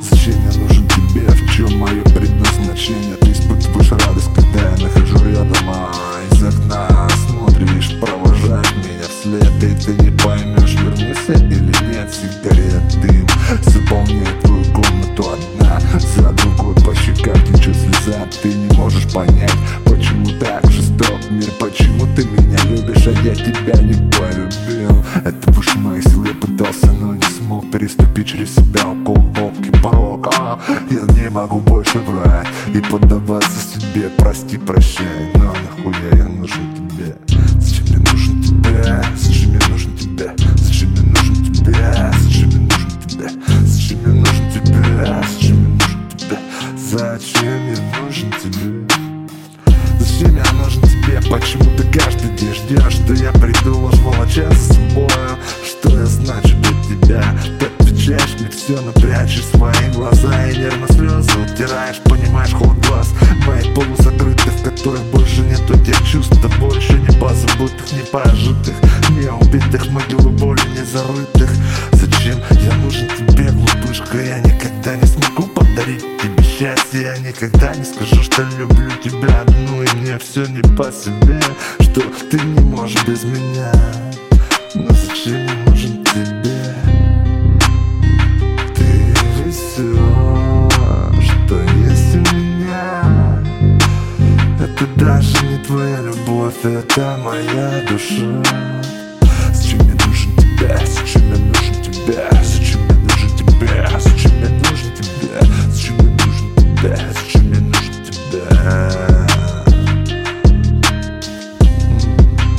Зачем я нужен тебе? В чем мое предназначение? Ты испытываешь радость, когда я нахожу рядом а Из окна смотришь, провожаешь меня вслед И ты не поймешь, вернусь я или нет Сигарет, можешь понять, почему так жесток мир Почему ты меня любишь, а я тебя не полюбил. Это выше моих сил, я пытался, но не смог Переступить через себя около волки порог. А, Я не могу больше врать и поддаваться себе. Прости, прощай, но нахуя я нужен тебе Зачем я нужен тебе Зачем я нужен тебе? Почему ты каждый день ждешь, что я приду, ложь волоча за собою? Что я значу для тебя? Ты отвечаешь мне все, но прячешь свои глаза И нервно слезы утираешь, понимаешь, холод глаз Моих полузакрытых, в которых больше нету тех чувств Больше не позабытых, не пожитых Не убитых, могилы боли не зарытых Зачем я нужен тебе, глупышка? Я никогда не скажу, что люблю тебя одну И мне все не по себе, что ты не можешь без меня Но зачем я нужен тебе? Ты все, что есть у меня Это даже не твоя любовь, это моя душа Зачем мне нужен тебя? time.